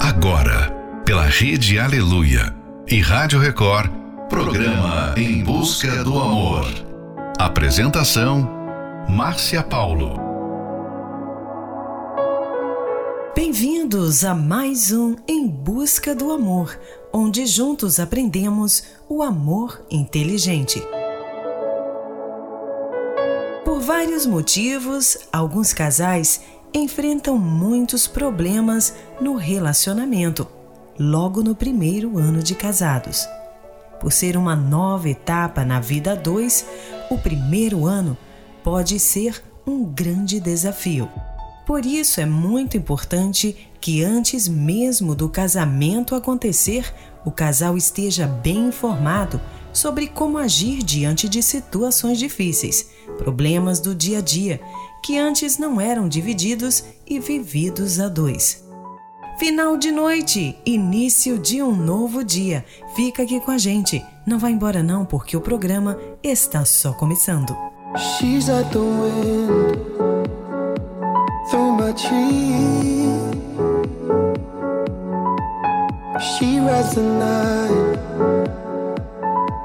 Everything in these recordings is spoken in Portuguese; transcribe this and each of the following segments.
Agora, pela Rede Aleluia e Rádio Record, programa Em Busca do Amor. Apresentação: Márcia Paulo. Bem-vindos a mais um Em Busca do Amor, onde juntos aprendemos o amor inteligente. Por vários motivos, alguns casais enfrentam muitos problemas no relacionamento, logo no primeiro ano de casados. Por ser uma nova etapa na vida a dois, o primeiro ano pode ser um grande desafio. Por isso é muito importante que antes mesmo do casamento acontecer, o casal esteja bem informado sobre como agir diante de situações difíceis, problemas do dia a dia que antes não eram divididos e vividos a dois. Final de noite, início de um novo dia. Fica aqui com a gente. Não vá embora não, porque o programa está só começando. She's at the wind, through my tree. She rides the night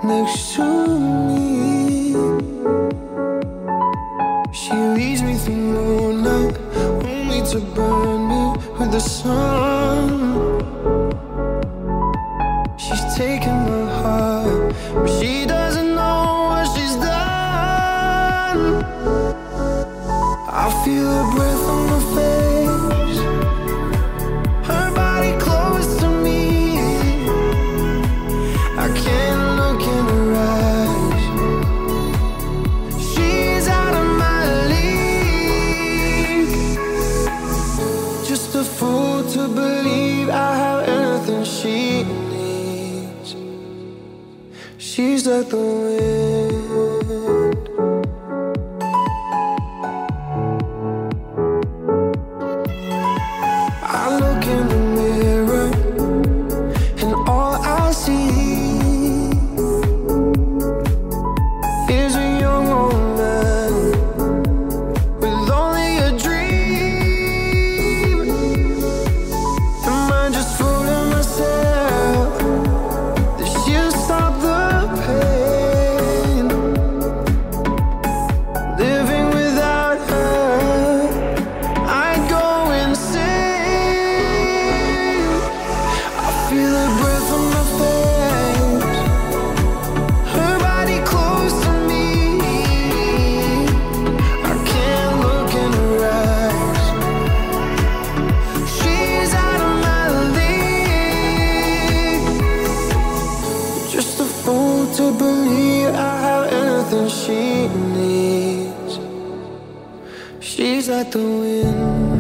next to me. She leads me through moonlight, only to burn me with the sun. She's taken my heart, but she doesn't know what she's done. I feel her breath She's She's like the wind.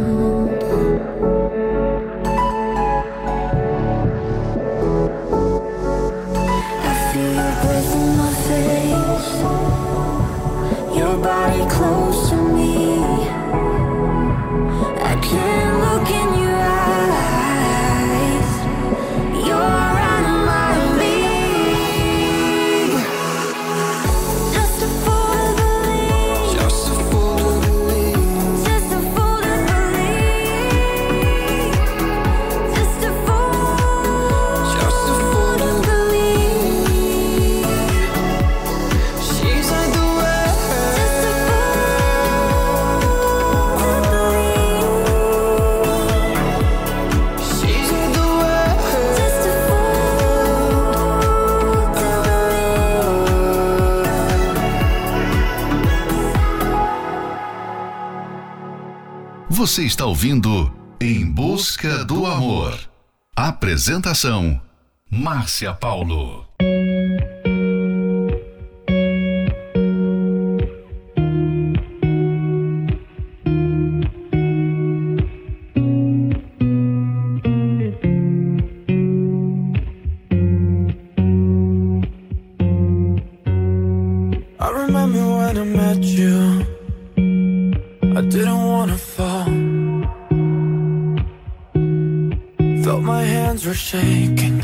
Você está ouvindo Em Busca do Amor. Apresentação: Márcia Paulo. I remember when I met you. I didn't wanna fall. My hands were shaking.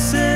say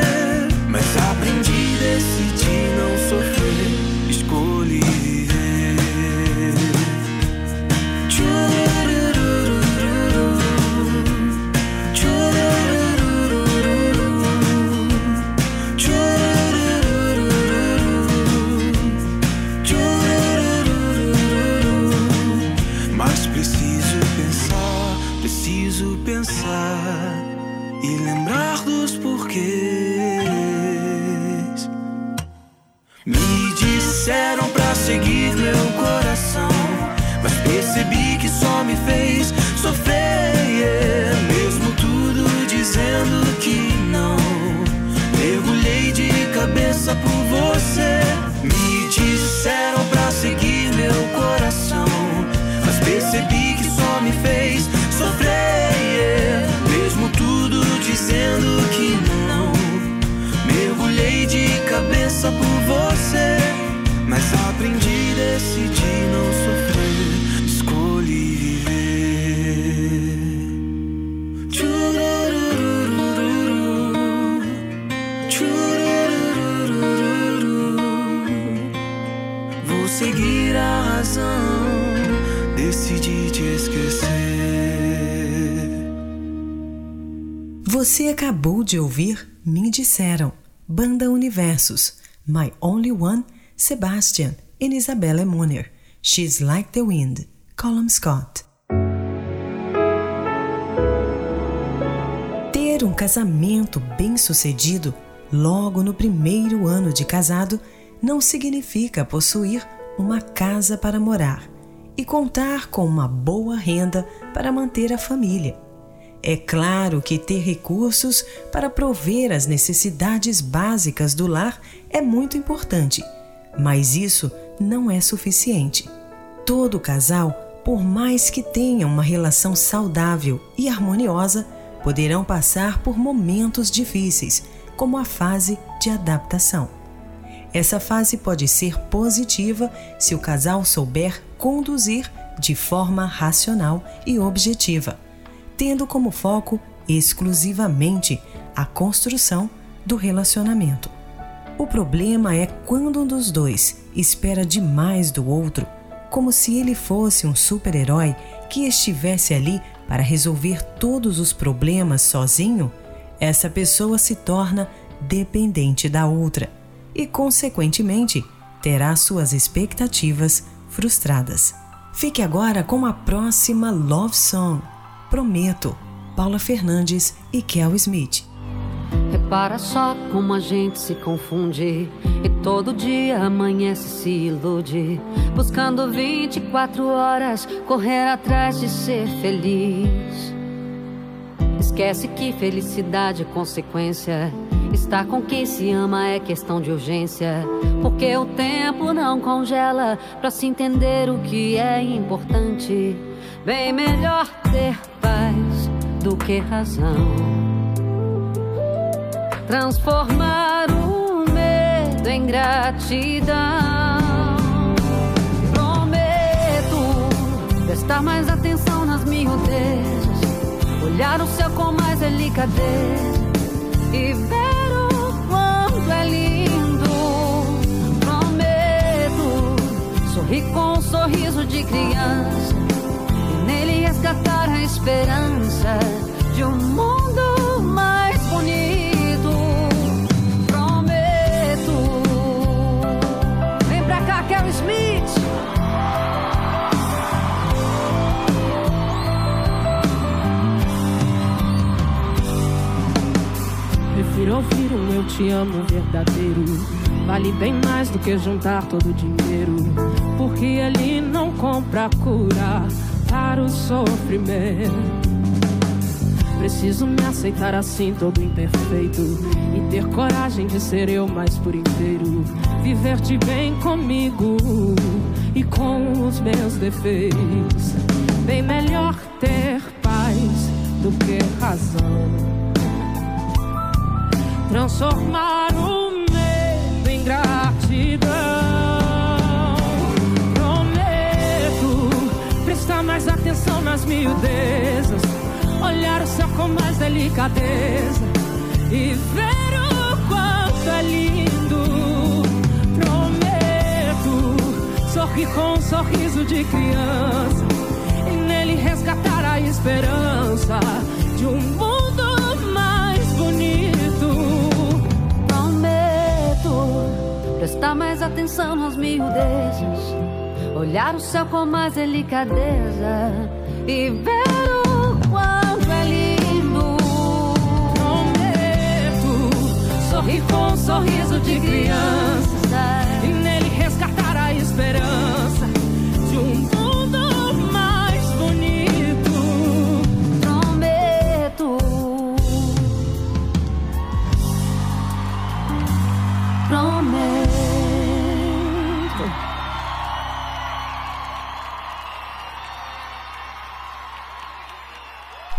de ouvir Me Disseram, Banda Universos, My Only One, Sebastian e Isabella Moner, She's Like the Wind, Colum Scott. Ter um casamento bem sucedido logo no primeiro ano de casado não significa possuir uma casa para morar e contar com uma boa renda para manter a família. É claro que ter recursos para prover as necessidades básicas do lar é muito importante, mas isso não é suficiente. Todo casal, por mais que tenha uma relação saudável e harmoniosa, poderão passar por momentos difíceis, como a fase de adaptação. Essa fase pode ser positiva se o casal souber conduzir de forma racional e objetiva, tendo como foco exclusivamente a construção do relacionamento. O problema é quando um dos dois espera demais do outro, como se ele fosse um super-herói que estivesse ali para resolver todos os problemas sozinho, essa pessoa se torna dependente da outra e, consequentemente, terá suas expectativas frustradas. Fique agora com a próxima Love Song, Prometo, Paula Fernandes e Kel Smith. Repara só como a gente se confunde e todo dia amanhece se ilude, buscando 24 horas correr atrás de ser feliz. Esquece que felicidade é consequência Estar com quem se ama é questão de urgência. Porque o tempo não congela pra se entender o que é importante. Bem melhor ter paz do que razão. Transformar o medo em gratidão. Prometo prestar mais atenção nas miudezas. Olhar o céu com mais delicadeza e ver é lindo. Prometo sorrir com um sorriso de criança resgatar a esperança de um mundo mais bonito. Prometo. Vem pra cá, Carol Smith. Prefiro ouvir um eu te amo verdadeiro. Vale bem mais do que juntar todo o dinheiro. Porque ele não compra cura o sofrimento. Preciso me aceitar assim, todo imperfeito. E ter coragem de ser eu mais por inteiro. Viver de bem comigo e com os meus defeitos. Bem melhor ter paz do que razão transformar o mais atenção nas miudezas, olhar o céu com mais delicadeza. E ver o quanto é lindo. Prometo sorrir com um sorriso de criança. E nele resgatar a esperança de um mundo prestar mais atenção nas miudezas, olhar o céu com mais delicadeza e ver o quanto é lindo. Prometo sorrir com um sorriso de criança e nele resgatar a esperança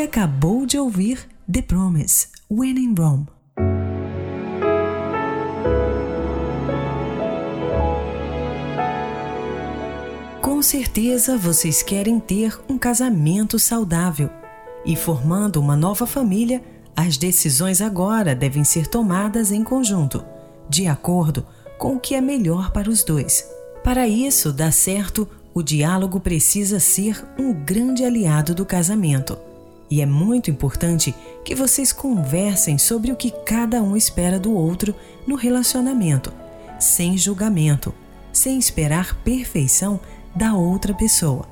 Acabou de ouvir The Promise, When in Rome. Com certeza vocês querem ter um casamento saudável e formando uma nova família, as decisões agora devem ser tomadas em conjunto, de acordo com o que é melhor para os dois. Para isso dar certo, o diálogo precisa ser um grande aliado do casamento. E é muito importante que vocês conversem sobre o que cada um espera do outro no relacionamento, sem julgamento, sem esperar perfeição da outra pessoa.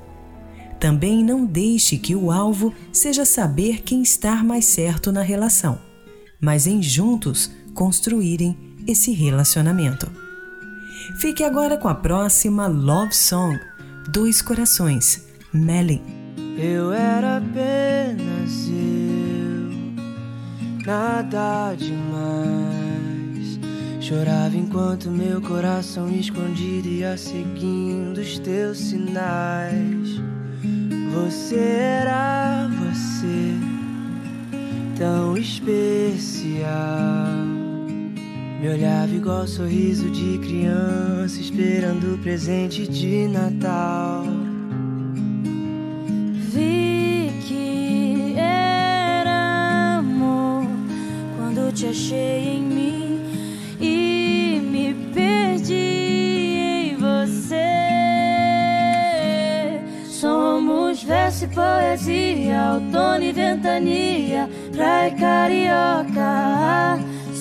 Também não deixe que o alvo seja saber quem está mais certo na relação, mas em juntos construírem esse relacionamento. Fique agora com a próxima Love Song, Dois Corações, Melly. Eu era apenas eu, nada demais. Chorava enquanto meu coração escondido ia seguindo os teus sinais. Você era você, tão especial. Me olhava igual sorriso de criança, esperando o presente de Natal. te achei em mim e me perdi em você. Somos verso e poesia, outono e ventania, praia carioca.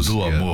música. Do amor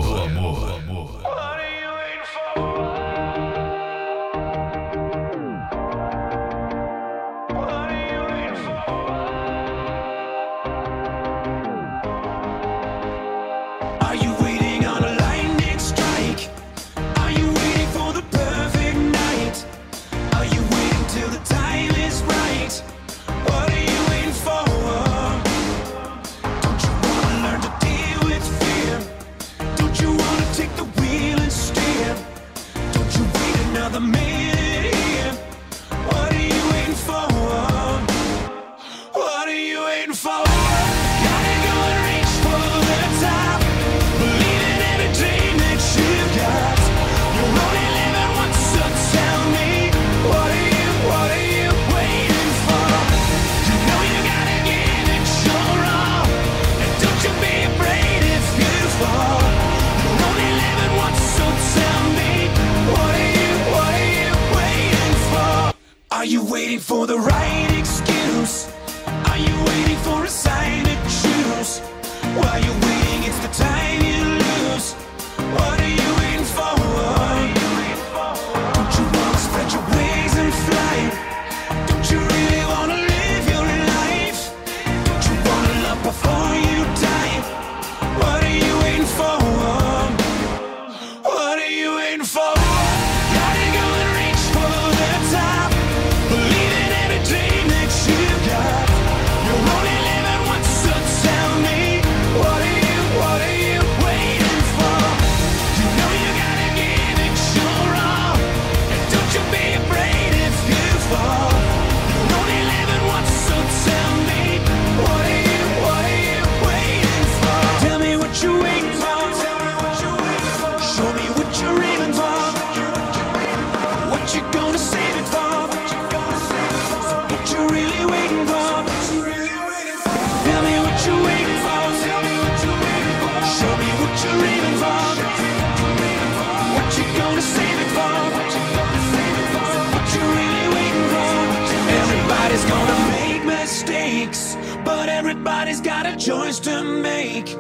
But everybody's got a choice to make.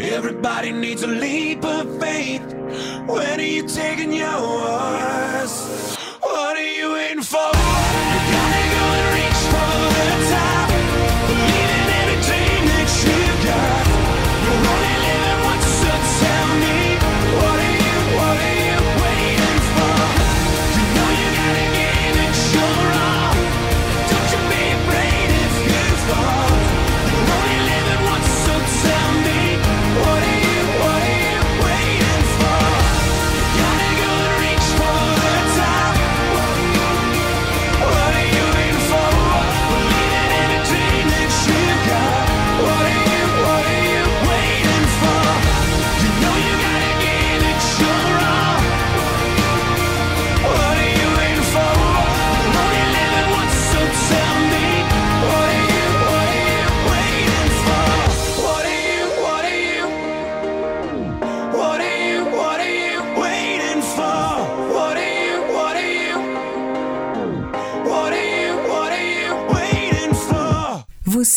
Everybody needs a leap of faith. When are you taking yours? What are you in for?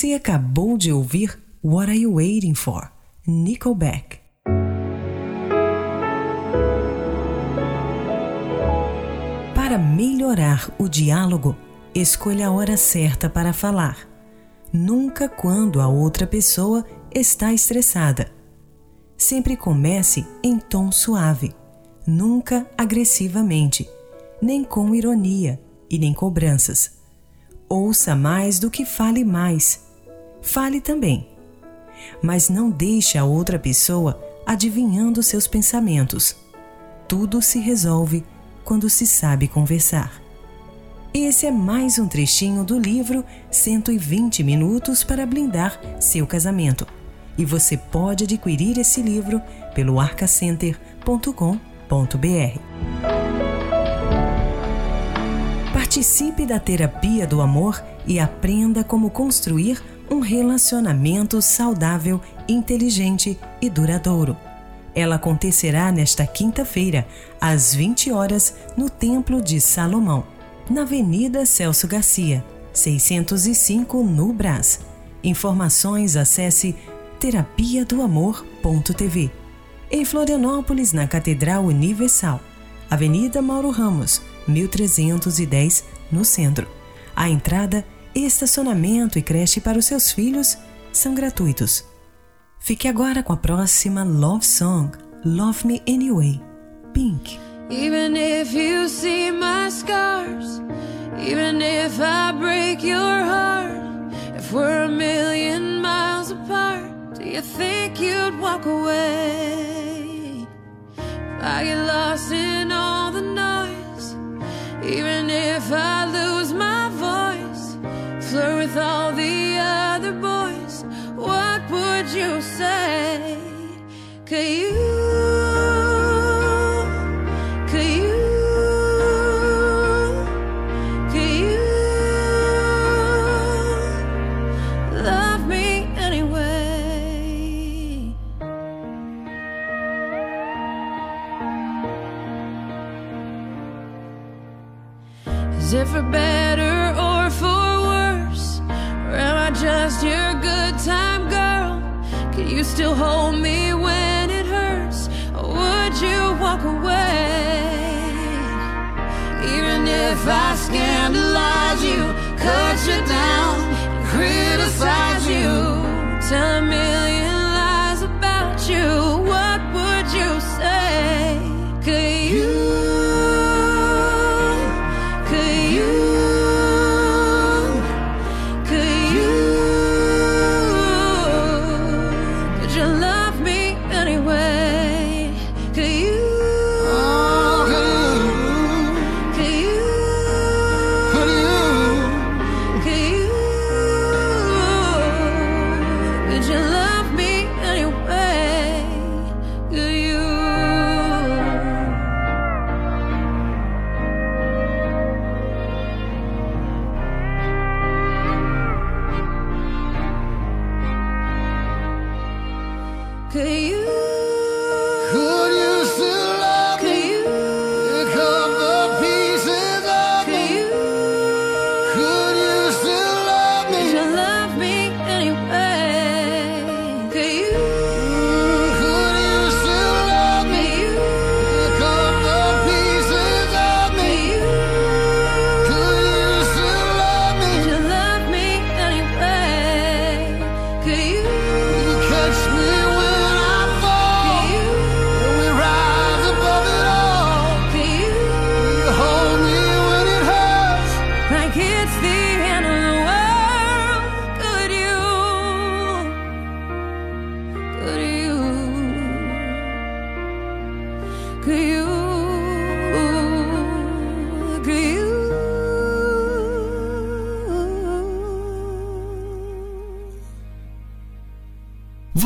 Você acabou de ouvir What Are You Waiting For? Nickelback. Para melhorar o diálogo, escolha a hora certa para falar. Nunca quando a outra pessoa está estressada. Sempre comece em tom suave, nunca agressivamente, nem com ironia e nem cobranças. Ouça mais do que fale mais Fale também. Mas não deixe a outra pessoa adivinhando seus pensamentos. Tudo se resolve quando se sabe conversar. Esse é mais um trechinho do livro 120 Minutos para Blindar Seu Casamento. E você pode adquirir esse livro pelo arcacenter.com.br. Participe da terapia do amor e aprenda como construir um relacionamento saudável, inteligente e duradouro. Ela acontecerá nesta quinta-feira, às 20 horas, no Templo de Salomão, na Avenida Celso Garcia, 605, no Brás. Informações acesse terapia do amor.tv. Em Florianópolis, na Catedral Universal, Avenida Mauro Ramos, 1310, no centro. A entrada, estacionamento e creche para os seus filhos são gratuitos. Fique agora com a próxima Love Song, Love Me Anyway, Pink. Even if you see my scars, even if I break your heart, if we're a million miles apart, do you think you'd walk away? I you, time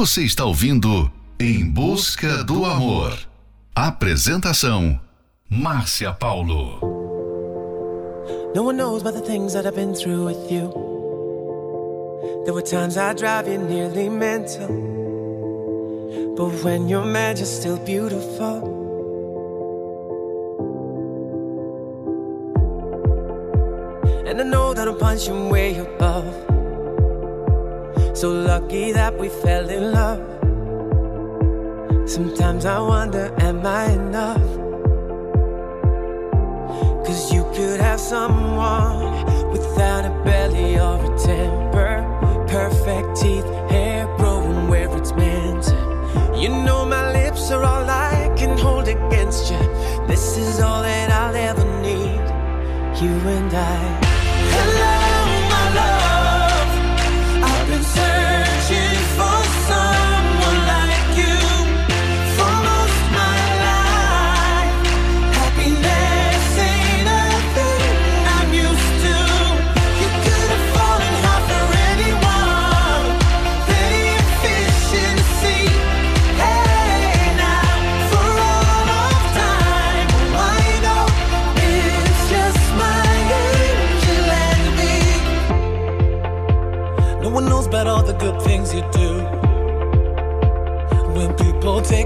Você está ouvindo Em Busca do Amor. Apresentação: Márcia Paulo. No one knows about the things that I've been through with you. There were times I drive you nearly mental. But when you're mad, you're still beautiful. And I know that I'm punching way above. So lucky that we fell in love. Sometimes I wonder, am I enough? Cause you could have someone without a belly or a temper. Perfect teeth, hair growing where it's meant. You know my lips are all I can hold against you. This is all that I'll ever need. You and I. Hello,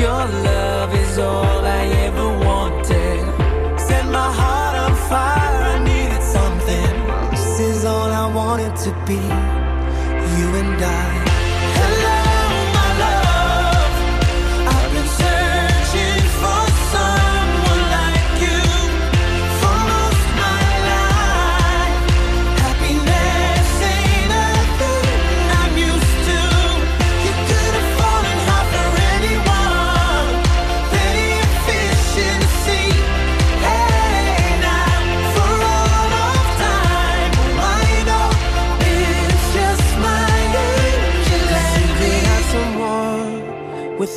Your love is all I ever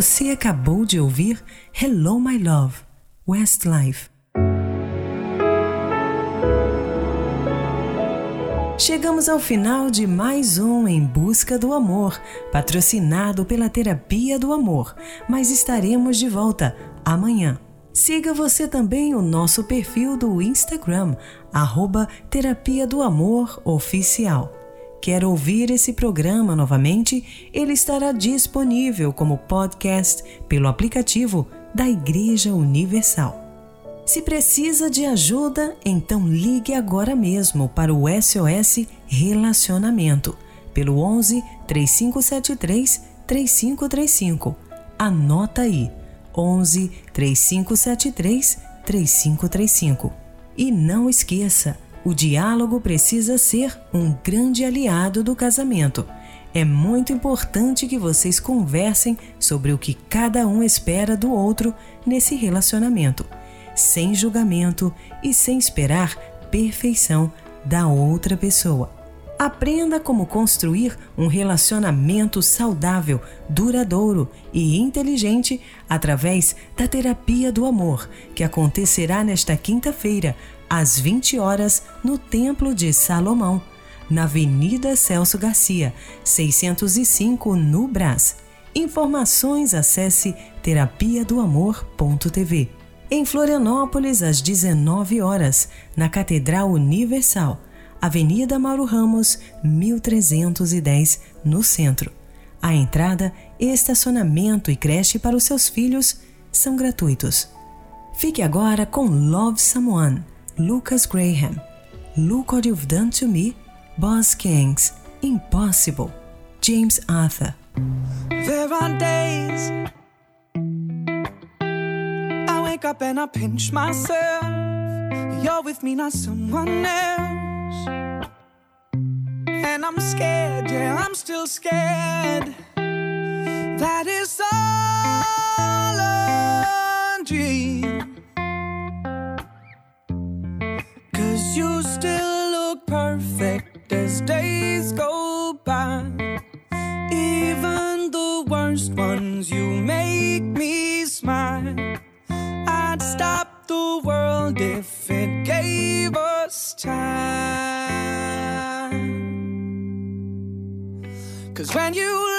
Você acabou de ouvir Hello My Love, Westlife. Chegamos ao final de mais um Em Busca do Amor, patrocinado pela Terapia do Amor, mas estaremos de volta amanhã. Siga você também o nosso perfil do Instagram, arroba Terapia do Amor Oficial. Quer ouvir esse programa novamente? Ele estará disponível como podcast pelo aplicativo da Igreja Universal. Se precisa de ajuda, então ligue agora mesmo para o SOS Relacionamento pelo 11 3573 3535. Anota aí: 11 3573 3535. E não esqueça, o diálogo precisa ser um grande aliado do casamento. É muito importante que vocês conversem sobre o que cada um espera do outro nesse relacionamento, sem julgamento e sem esperar perfeição da outra pessoa. Aprenda como construir um relacionamento saudável, duradouro e inteligente através da terapia do amor, que acontecerá nesta quinta-feira, às 20 horas, no Templo de Salomão, na Avenida Celso Garcia, 605, no Brás. Informações acesse terapia do amor.tv. Em Florianópolis, às 19 horas, na Catedral Universal, Avenida Mauro Ramos, 1310, no centro. A entrada, estacionamento e creche para os seus filhos são gratuitos. Fique agora com Love Someone, Lucas Graham. Look What You've Done to Me, Boss Kings, Impossible, James Arthur. There are days I wake up and I pinch myself. You're with me, not someone else. And I'm scared, yeah, I'm still scared. That is all a dream. You still look perfect as days go by. Even the worst ones, you make me smile. I'd stop the world if it gave us time. Cause when you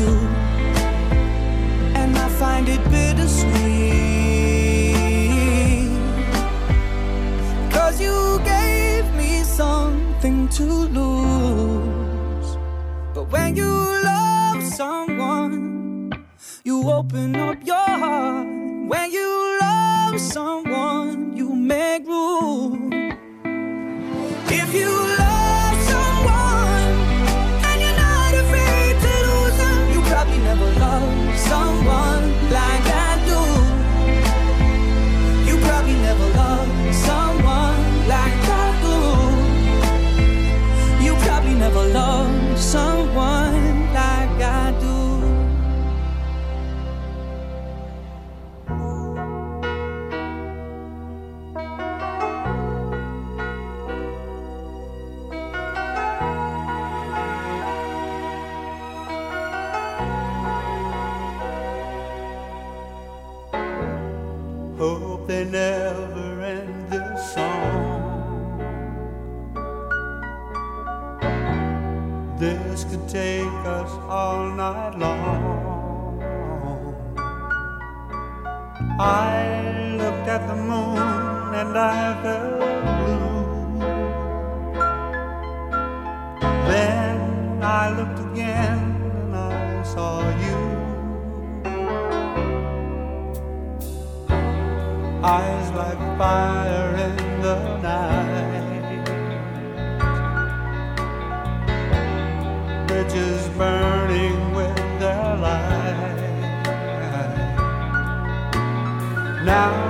you. Eyes like fire in the night, bridges burning with their light. Now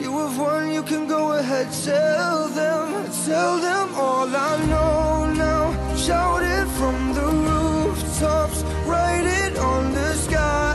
You have won, you can go ahead, tell them, tell them all I know now. Shout it from the rooftops, write it on the skyline.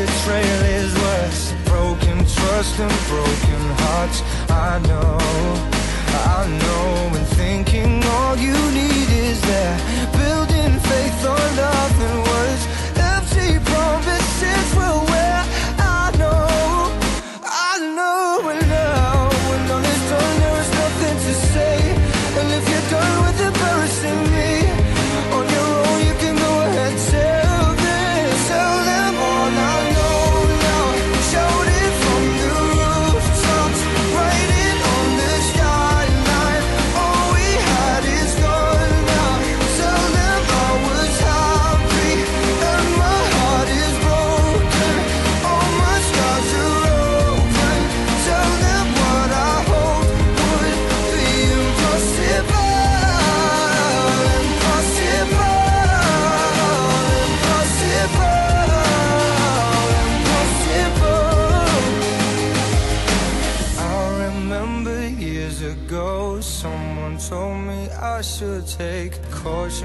Betrayal is worse. Broken trust and broken hearts. I know, I know, and thinking all you need is there. Building faith on nothing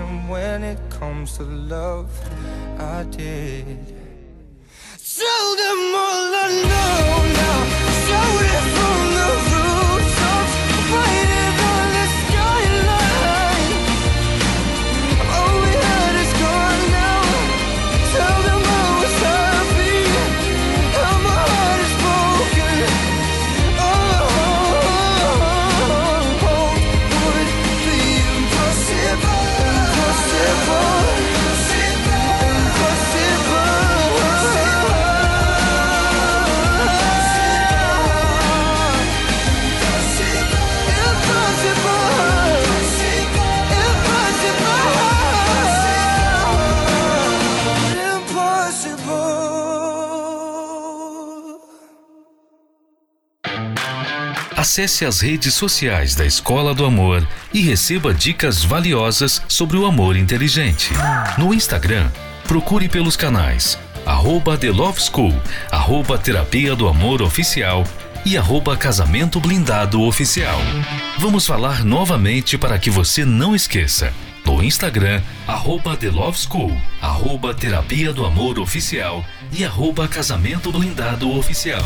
when it comes to love. I did. Acesse as redes sociais da Escola do Amor e receba dicas valiosas sobre o amor inteligente. No Instagram, procure pelos canais arroba The Love School, arroba Terapia do Amor Oficial e arroba Casamento Blindado Oficial. Vamos falar novamente para que você não esqueça. No Instagram, arroba The Love School, arroba Terapia do Amor Oficial e arroba Casamento Blindado Oficial.